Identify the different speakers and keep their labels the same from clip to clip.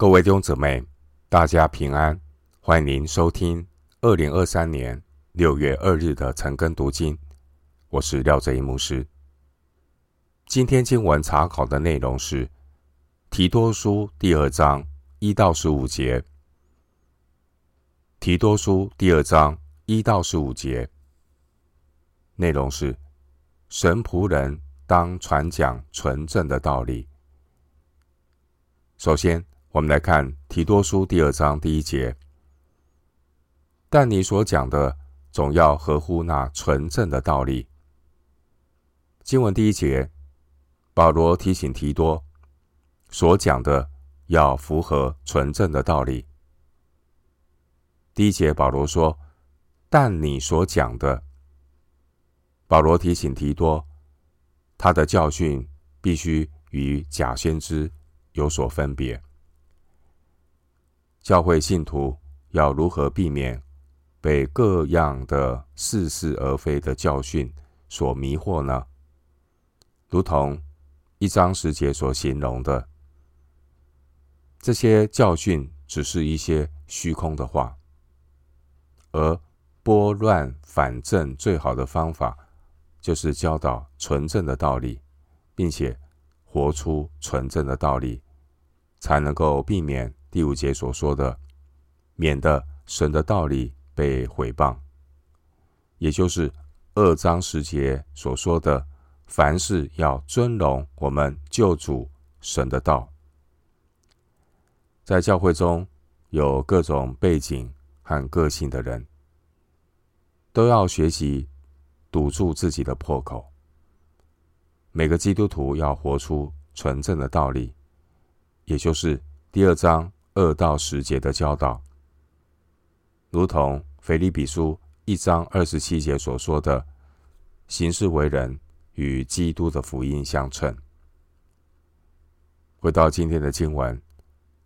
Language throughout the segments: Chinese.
Speaker 1: 各位弟兄姊妹，大家平安！欢迎您收听二零二三年六月二日的晨更读经。我是廖哲一牧师。今天经文查考的内容是提多书第二章一到十五节。提多书第二章一到十五节内容是神仆人当传讲纯正的道理。首先，我们来看提多书第二章第一节，但你所讲的总要合乎那纯正的道理。经文第一节，保罗提醒提多所讲的要符合纯正的道理。第一节，保罗说：“但你所讲的，保罗提醒提多，他的教训必须与假先知有所分别。”教会信徒要如何避免被各样的似是而非的教训所迷惑呢？如同一章十节所形容的，这些教训只是一些虚空的话，而拨乱反正最好的方法就是教导纯正的道理，并且活出纯正的道理，才能够避免。第五节所说的，免得神的道理被毁谤，也就是二章十节所说的，凡事要尊荣我们救主神的道。在教会中有各种背景和个性的人，都要学习堵住自己的破口。每个基督徒要活出纯正的道理，也就是第二章。二到十节的教导，如同腓立比书一章二十七节所说的，行事为人与基督的福音相称。回到今天的经文，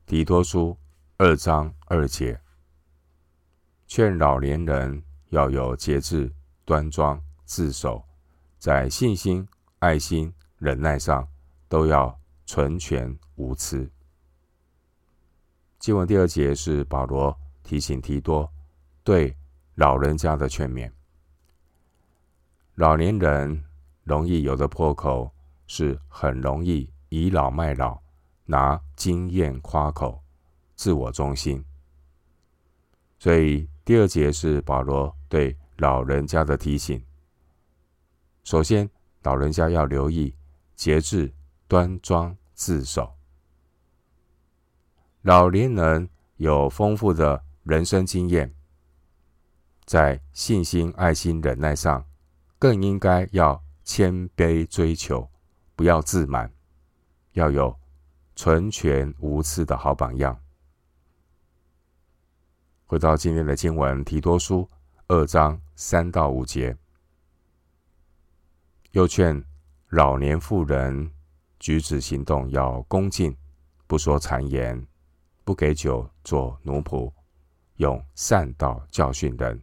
Speaker 1: 提多书二章二节，劝老年人要有节制、端庄、自守，在信心、爱心、忍耐上都要纯全无疵。经文第二节是保罗提醒提多对老人家的劝勉。老年人容易有的破口是很容易倚老卖老，拿经验夸口，自我中心。所以第二节是保罗对老人家的提醒。首先，老人家要留意节制、端庄、自守。老年人有丰富的人生经验，在信心、爱心、忍耐上，更应该要谦卑追求，不要自满，要有纯全无疵的好榜样。回到今天的经文，提多书二章三到五节，又劝老年妇人举止行动要恭敬，不说谗言。不给酒做奴仆，用善道教训人，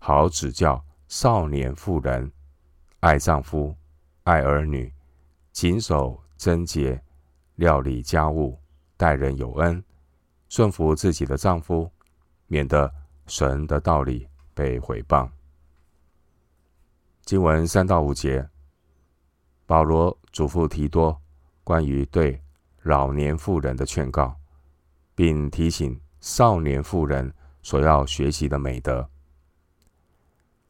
Speaker 1: 好指教少年妇人，爱丈夫，爱儿女，谨守贞洁，料理家务，待人有恩，顺服自己的丈夫，免得神的道理被毁谤。经文三到五节，保罗嘱咐提多关于对老年妇人的劝告。并提醒少年妇人所要学习的美德。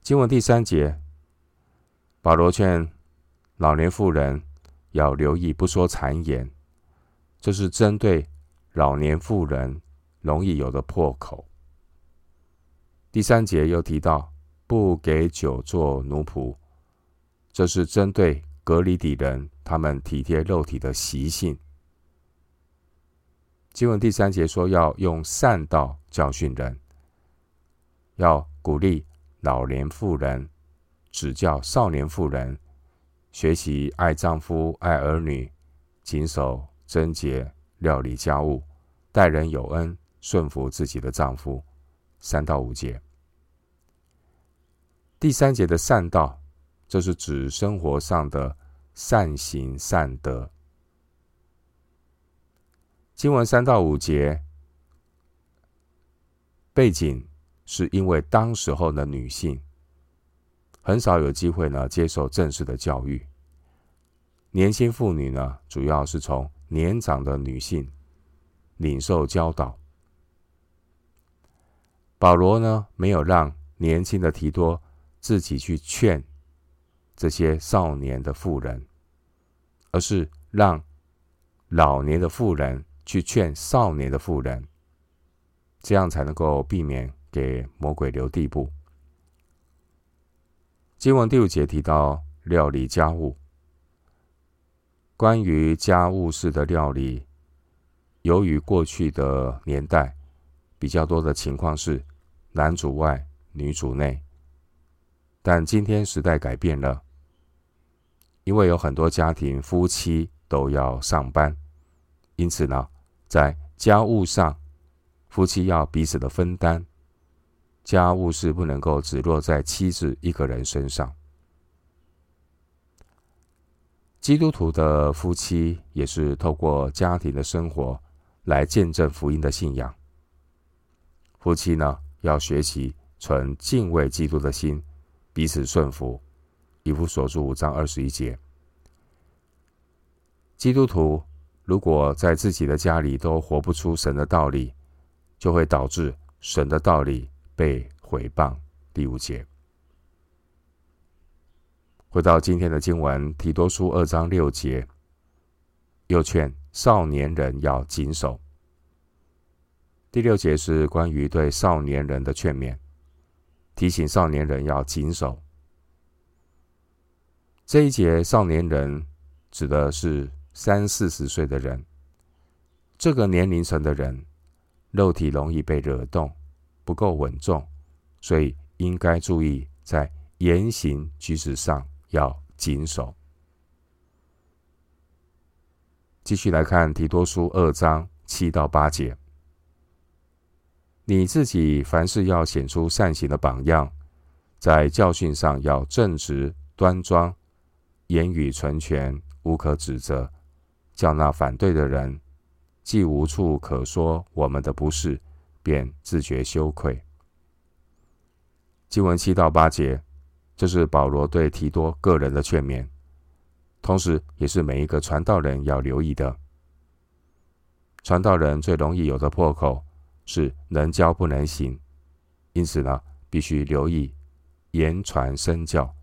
Speaker 1: 经文第三节，保罗劝老年妇人要留意不说谗言，这是针对老年妇人容易有的破口。第三节又提到不给酒做奴仆，这是针对格里底人他们体贴肉体的习性。经文第三节说，要用善道教训人，要鼓励老年妇人，指教少年妇人，学习爱丈夫、爱儿女，谨守贞洁，料理家务，待人有恩，顺服自己的丈夫。三到五节，第三节的善道，这是指生活上的善行善德。经文三到五节背景是因为当时候的女性很少有机会呢接受正式的教育，年轻妇女呢主要是从年长的女性领受教导。保罗呢没有让年轻的提多自己去劝这些少年的妇人，而是让老年的妇人。去劝少年的妇人，这样才能够避免给魔鬼留地步。经文第五节提到料理家务，关于家务事的料理，由于过去的年代比较多的情况是男主外女主内，但今天时代改变了，因为有很多家庭夫妻都要上班，因此呢。在家务上，夫妻要彼此的分担，家务事不能够只落在妻子一个人身上。基督徒的夫妻也是透过家庭的生活来见证福音的信仰。夫妻呢，要学习存敬畏基督的心，彼此顺服。以弗所书五章二十一节，基督徒。如果在自己的家里都活不出神的道理，就会导致神的道理被毁谤。第五节，回到今天的经文，提多书二章六节，又劝少年人要谨守。第六节是关于对少年人的劝勉，提醒少年人要谨守。这一节少年人指的是。三四十岁的人，这个年龄层的人，肉体容易被惹动，不够稳重，所以应该注意在言行举止上要谨守。继续来看提多书二章七到八节，你自己凡事要显出善行的榜样，在教训上要正直端庄，言语纯全，无可指责。叫那反对的人，既无处可说我们的不是，便自觉羞愧。经文七到八节，这是保罗对提多个人的劝勉，同时也是每一个传道人要留意的。传道人最容易有的破口是能教不能行，因此呢，必须留意言传身教，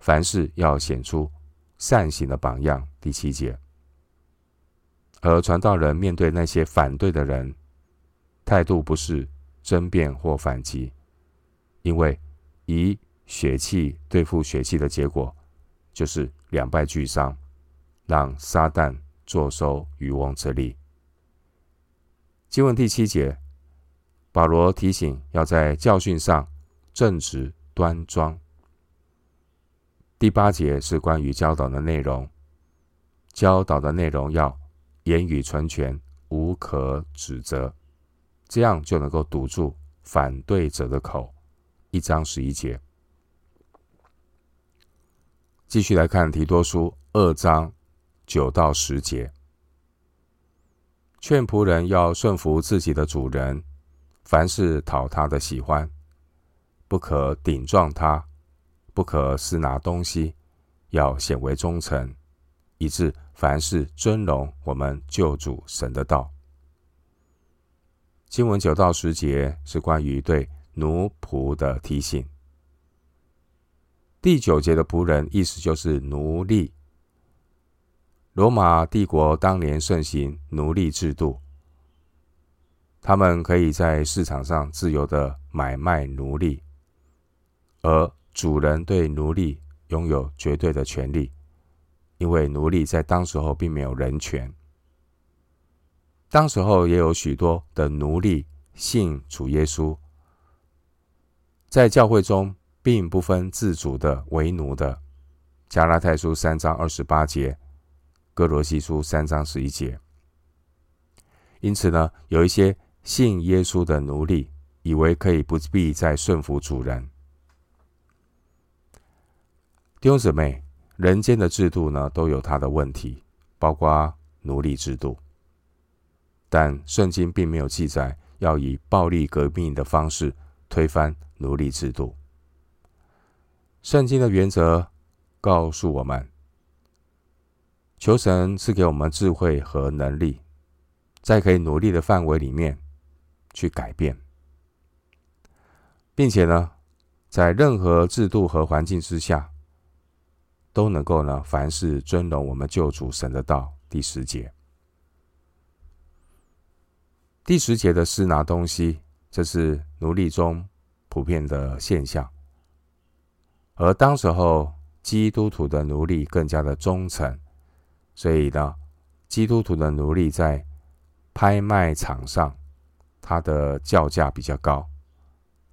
Speaker 1: 凡事要显出善行的榜样。第七节。而传道人面对那些反对的人，态度不是争辩或反击，因为以血气对付血气的结果，就是两败俱伤，让撒旦坐收渔翁之利。经文第七节，保罗提醒要在教训上正直端庄。第八节是关于教导的内容，教导的内容要。言语纯全，无可指责，这样就能够堵住反对者的口。一章十一节，继续来看提多书二章九到十节，劝仆人要顺服自己的主人，凡事讨他的喜欢，不可顶撞他，不可私拿东西，要显为忠诚，以致。凡事尊荣我们救主神的道。经文九到十节是关于对奴仆的提醒。第九节的仆人意思就是奴隶。罗马帝国当年盛行奴隶制度，他们可以在市场上自由的买卖奴隶，而主人对奴隶拥有绝对的权利。因为奴隶在当时候并没有人权，当时候也有许多的奴隶信主耶稣，在教会中并不分自主的为奴的。加拉太书三章二十八节，歌罗西书三章十一节。因此呢，有一些信耶稣的奴隶以为可以不必再顺服主人。弟兄姊妹。人间的制度呢，都有它的问题，包括奴隶制度。但圣经并没有记载要以暴力革命的方式推翻奴隶制度。圣经的原则告诉我们，求神赐给我们智慧和能力，在可以努力的范围里面去改变，并且呢，在任何制度和环境之下，都能够呢，凡事尊荣我们救主神的道。第十节。第十节的私拿东西，这是奴隶中普遍的现象。而当时候基督徒的奴隶更加的忠诚，所以呢，基督徒的奴隶在拍卖场上，他的叫价比较高，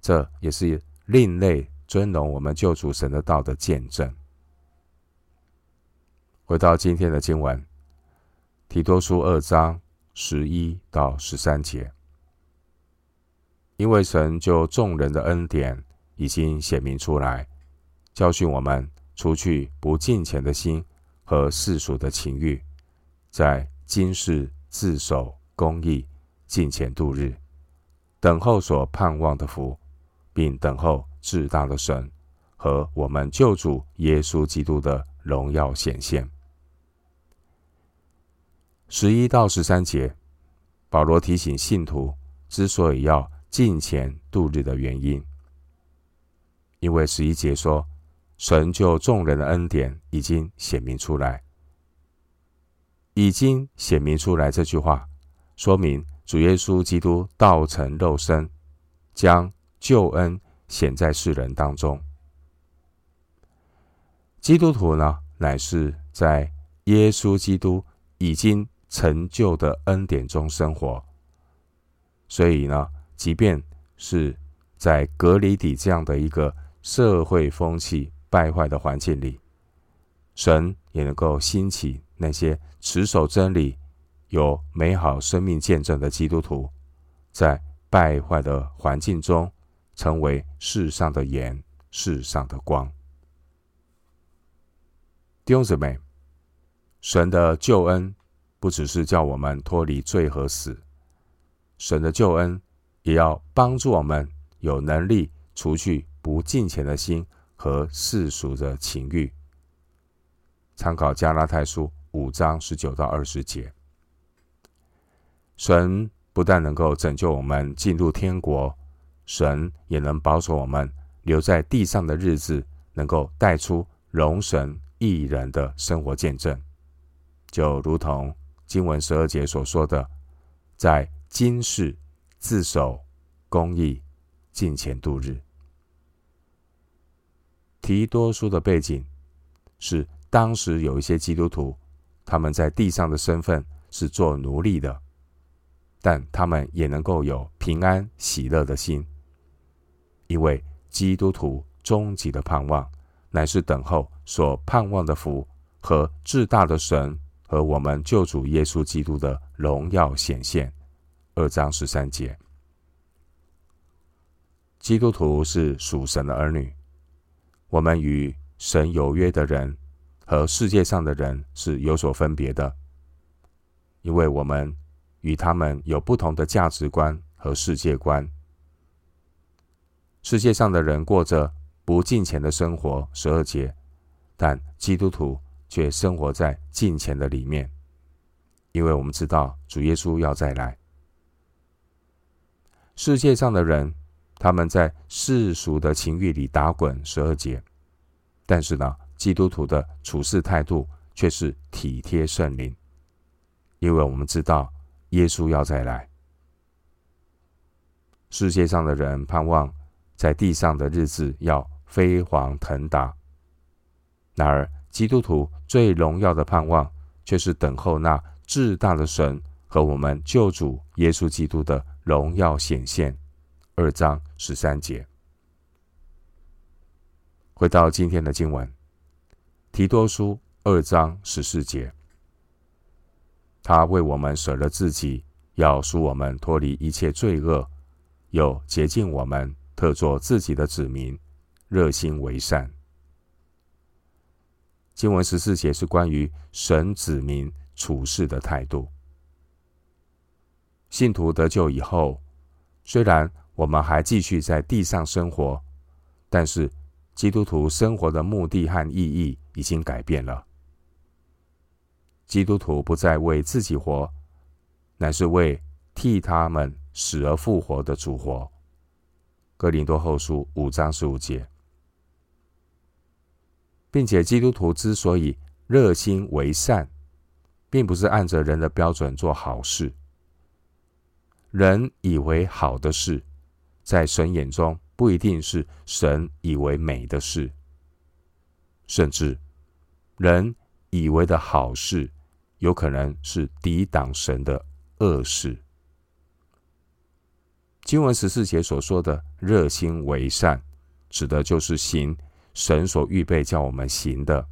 Speaker 1: 这也是另类尊荣我们救主神的道的见证。回到今天的经文，提多书二章。十一到十三节，因为神就众人的恩典已经显明出来，教训我们除去不敬虔的心和世俗的情欲，在今世自守公义，敬虔度日，等候所盼望的福，并等候至大的神和我们救主耶稣基督的荣耀显现。十一到十三节，保罗提醒信徒之所以要敬虔度日的原因，因为十一节说，神就众人的恩典已经显明出来，已经显明出来这句话，说明主耶稣基督道成肉身，将救恩显在世人当中。基督徒呢，乃是在耶稣基督已经。成就的恩典中生活，所以呢，即便是在隔离底这样的一个社会风气败坏的环境里，神也能够兴起那些持守真理、有美好生命见证的基督徒，在败坏的环境中成为世上的盐、世上的光。弟兄姊妹，神的救恩。不只是叫我们脱离罪和死，神的救恩也要帮助我们有能力除去不敬虔的心和世俗的情欲。参考加拉太书五章十九到二十节，神不但能够拯救我们进入天国，神也能保守我们留在地上的日子，能够带出荣神益人的生活见证，就如同。经文十二节所说的，在今世自守公义，敬前度日。提多书的背景是当时有一些基督徒，他们在地上的身份是做奴隶的，但他们也能够有平安喜乐的心，因为基督徒终极的盼望乃是等候所盼望的福和至大的神。和我们救主耶稣基督的荣耀显现，二章十三节。基督徒是属神的儿女，我们与神有约的人和世界上的人是有所分别的，因为我们与他们有不同的价值观和世界观。世界上的人过着不敬虔的生活，十二节，但基督徒。却生活在金钱的里面，因为我们知道主耶稣要再来。世界上的人，他们在世俗的情欲里打滚十二节，但是呢，基督徒的处事态度却是体贴圣灵，因为我们知道耶稣要再来。世界上的人盼望在地上的日子要飞黄腾达，然而，基督徒最荣耀的盼望，却是等候那至大的神和我们救主耶稣基督的荣耀显现。二章十三节。回到今天的经文，提多书二章十四节，他为我们舍了自己，要赎我们脱离一切罪恶，又洁净我们，特作自己的子民，热心为善。经文十四节是关于神子民处事的态度。信徒得救以后，虽然我们还继续在地上生活，但是基督徒生活的目的和意义已经改变了。基督徒不再为自己活，乃是为替他们死而复活的主活。哥林多后书五章十五节，并且基督徒之所以热心为善，并不是按着人的标准做好事。人以为好的事，在神眼中不一定是神以为美的事，甚至人以为的好事，有可能是抵挡神的恶事。经文十四节所说的“热心为善”，指的就是行神所预备叫我们行的。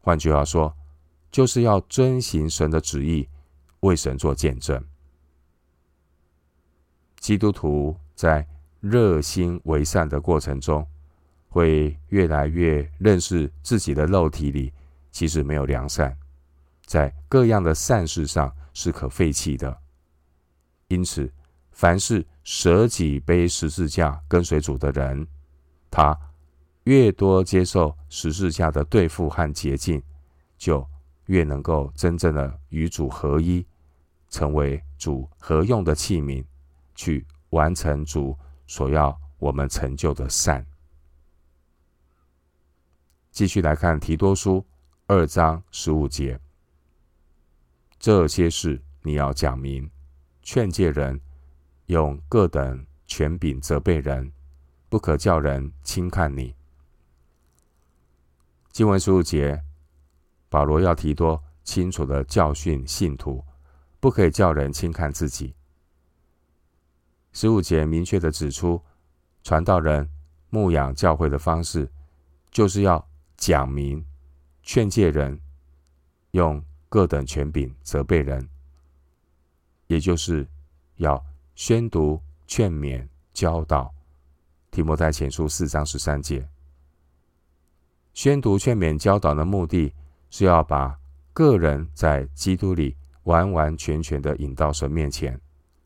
Speaker 1: 换句话说，就是要遵行神的旨意，为神做见证。基督徒在热心为善的过程中，会越来越认识自己的肉体里其实没有良善，在各样的善事上是可废弃的。因此，凡是舍己背十字架跟随主的人，他越多接受十字架的对付和洁净，就越能够真正的与主合一，成为主合用的器皿。去完成主所要我们成就的善。继续来看提多书二章十五节，这些事你要讲明，劝诫人，用各等权柄责备人，不可叫人轻看你。经文十五节，保罗要提多清楚的教训信徒，不可以叫人轻看自己。十五节明确地指出，传道人牧养教会的方式，就是要讲明、劝诫人，用各等权柄责备人，也就是要宣读、劝勉、教导。提摩太前书四章十三节，宣读、劝勉、教导的目的是要把个人在基督里完完全全的引到神面前。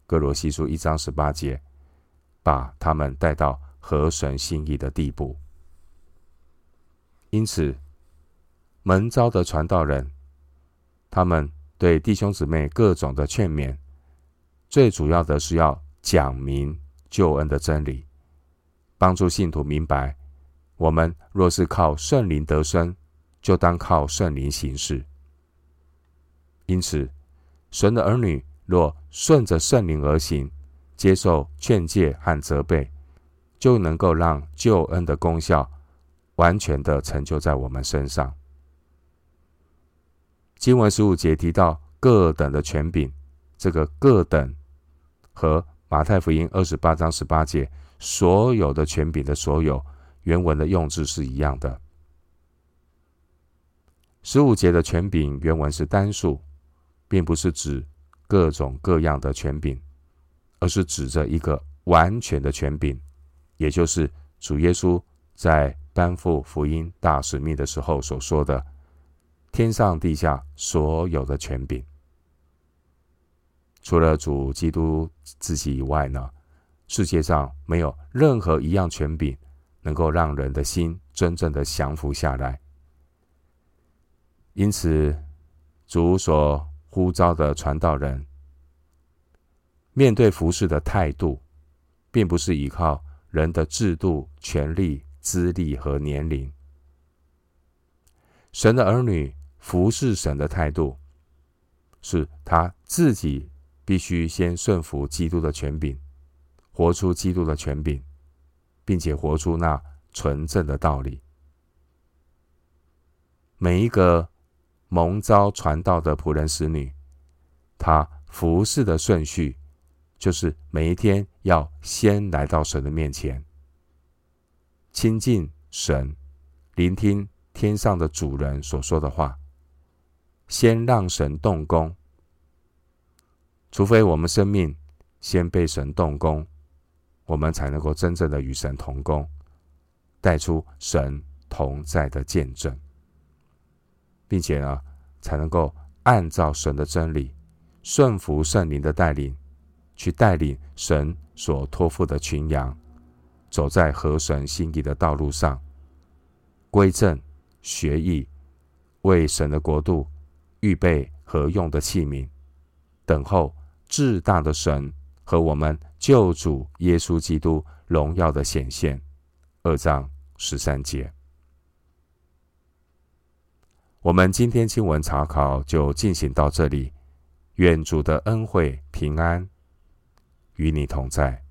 Speaker 1: 歌罗西书一章十八节，把他们带到合神心意的地步。因此，门招的传道人，他们对弟兄姊妹各种的劝勉，最主要的是要讲明救恩的真理，帮助信徒明白：我们若是靠圣灵得生，就当靠圣灵行事。因此，神的儿女。若顺着圣灵而行，接受劝诫和责备，就能够让救恩的功效完全的成就在我们身上。经文十五节提到各等的权柄，这个“各等”和马太福音二十八章十八节所有的权柄的所有原文的用字是一样的。十五节的权柄原文是单数，并不是指。各种各样的权柄，而是指着一个完全的权柄，也就是主耶稣在担负福音大使命的时候所说的“天上地下所有的权柄”。除了主基督自己以外呢，世界上没有任何一样权柄能够让人的心真正的降服下来。因此，主所呼召的传道人，面对服事的态度，并不是依靠人的制度、权力、资历和年龄。神的儿女服侍神的态度，是他自己必须先顺服基督的权柄，活出基督的权柄，并且活出那纯正的道理。每一个。蒙召传道的仆人使女，他服侍的顺序，就是每一天要先来到神的面前，亲近神，聆听天上的主人所说的话，先让神动工。除非我们生命先被神动工，我们才能够真正的与神同工，带出神同在的见证。并且呢，才能够按照神的真理顺服圣灵的带领，去带领神所托付的群羊，走在合神心意的道路上，归正学义，为神的国度预备合用的器皿，等候至大的神和我们救主耶稣基督荣耀的显现。二章十三节。我们今天经文查考就进行到这里，愿主的恩惠平安与你同在。